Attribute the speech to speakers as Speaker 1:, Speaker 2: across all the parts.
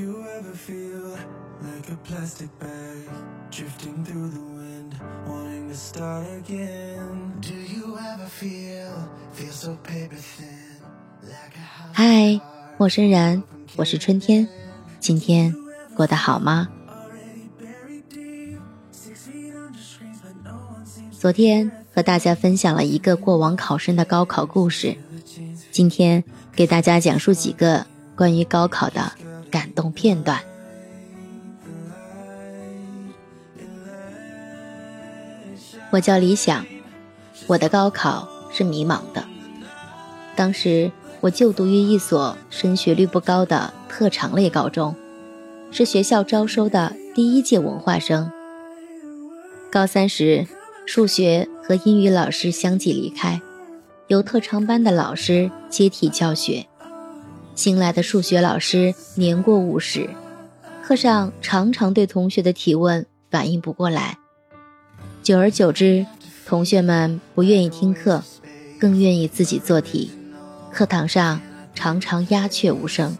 Speaker 1: you ever feel like a plastic bag drifting through the wind, wanting to start again? Do you ever feel feel so paper thin, like a
Speaker 2: 嗨，陌生人，我是春天，今天过得好吗昨天和大家分享了一个过往考生的高考故事，今天给大家讲述几个关于高考的感动片段。我叫李想，我的高考是迷茫的。当时我就读于一所升学率不高的特长类高中，是学校招收的第一届文化生。高三时，数学和英语老师相继离开，由特长班的老师接替教学。新来的数学老师年过五十，课上常常对同学的提问反应不过来。久而久之，同学们不愿意听课，更愿意自己做题。课堂上常常鸦雀无声。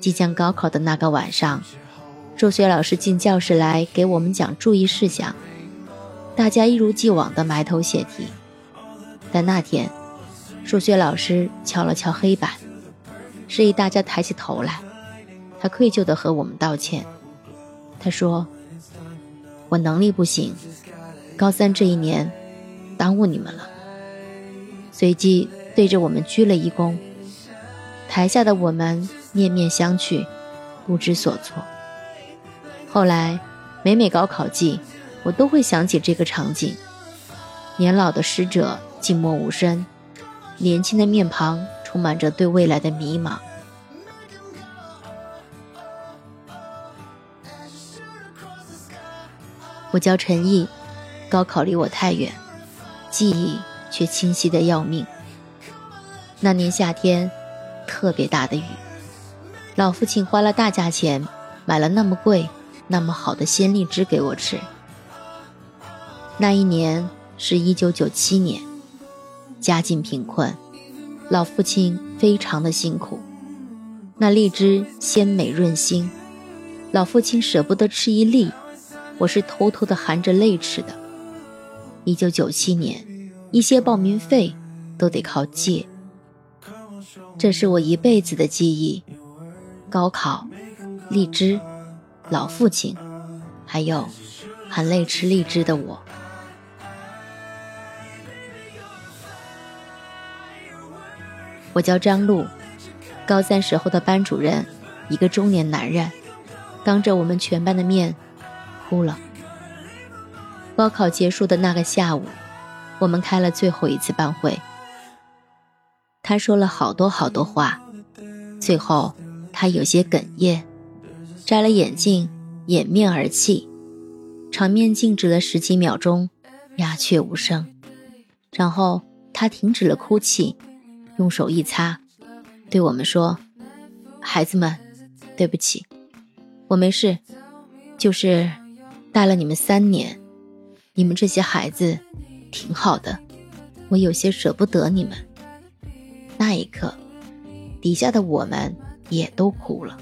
Speaker 2: 即将高考的那个晚上，数学老师进教室来给我们讲注意事项，大家一如既往地埋头写题。但那天，数学老师敲了敲黑板，示意大家抬起头来。他愧疚地和我们道歉。他说：“我能力不行，高三这一年耽误你们了。”随即对着我们鞠了一躬。台下的我们面面相觑，不知所措。后来，每每高考季，我都会想起这个场景：年老的师者静默无声，年轻的面庞充满着对未来的迷茫。我叫陈毅，高考离我太远，记忆却清晰的要命。那年夏天，特别大的雨，老父亲花了大价钱买了那么贵、那么好的鲜荔枝给我吃。那一年是一九九七年，家境贫困，老父亲非常的辛苦。那荔枝鲜美润心，老父亲舍不得吃一粒，我是偷偷的含着泪吃的。一九九七年，一些报名费都得靠借。这是我一辈子的记忆：高考、荔枝、老父亲，还有含泪吃荔枝的我。我叫张璐，高三时候的班主任，一个中年男人，当着我们全班的面哭了。高考结束的那个下午，我们开了最后一次班会。他说了好多好多话，最后他有些哽咽，摘了眼镜，掩面而泣，场面静止了十几秒钟，鸦雀无声。然后他停止了哭泣，用手一擦，对我们说：“孩子们，对不起，我没事，就是带了你们三年，你们这些孩子挺好的，我有些舍不得你们。”那一刻，底下的我们也都哭了。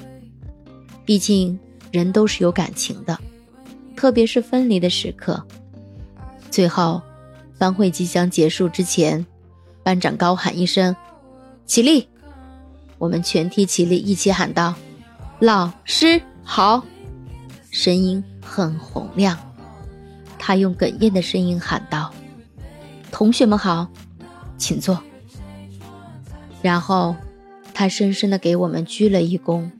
Speaker 2: 毕竟人都是有感情的，特别是分离的时刻。最后，班会即将结束之前，班长高喊一声：“起立！”我们全体起立，一起喊道：“老师好！”声音很洪亮。他用哽咽的声音喊道：“同学们好，请坐。”然后，他深深地给我们鞠了一躬。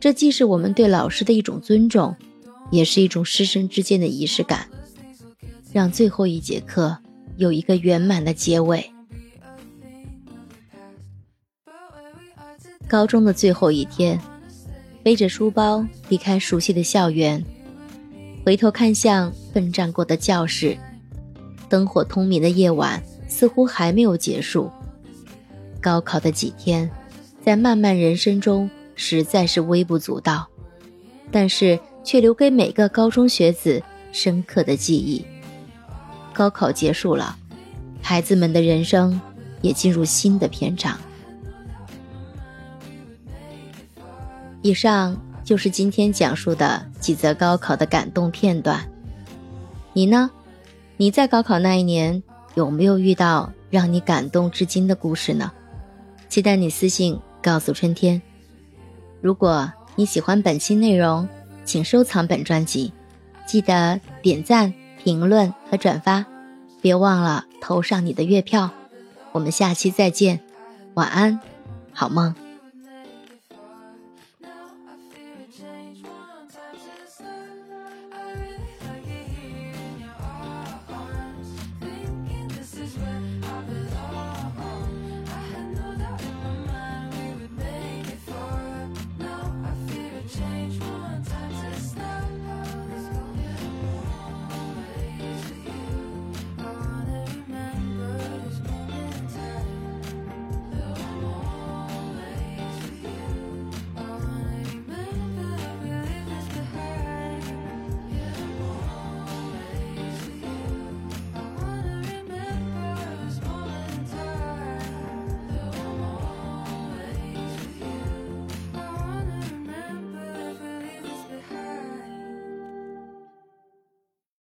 Speaker 2: 这既是我们对老师的一种尊重，也是一种师生之间的仪式感，让最后一节课有一个圆满的结尾。高中的最后一天，背着书包离开熟悉的校园，回头看向奋战过的教室，灯火通明的夜晚似乎还没有结束。高考的几天，在漫漫人生中实在是微不足道，但是却留给每个高中学子深刻的记忆。高考结束了，孩子们的人生也进入新的篇章。以上就是今天讲述的几则高考的感动片段。你呢？你在高考那一年有没有遇到让你感动至今的故事呢？期待你私信告诉春天。如果你喜欢本期内容，请收藏本专辑，记得点赞、评论和转发，别忘了投上你的月票。我们下期再见，晚安，好梦。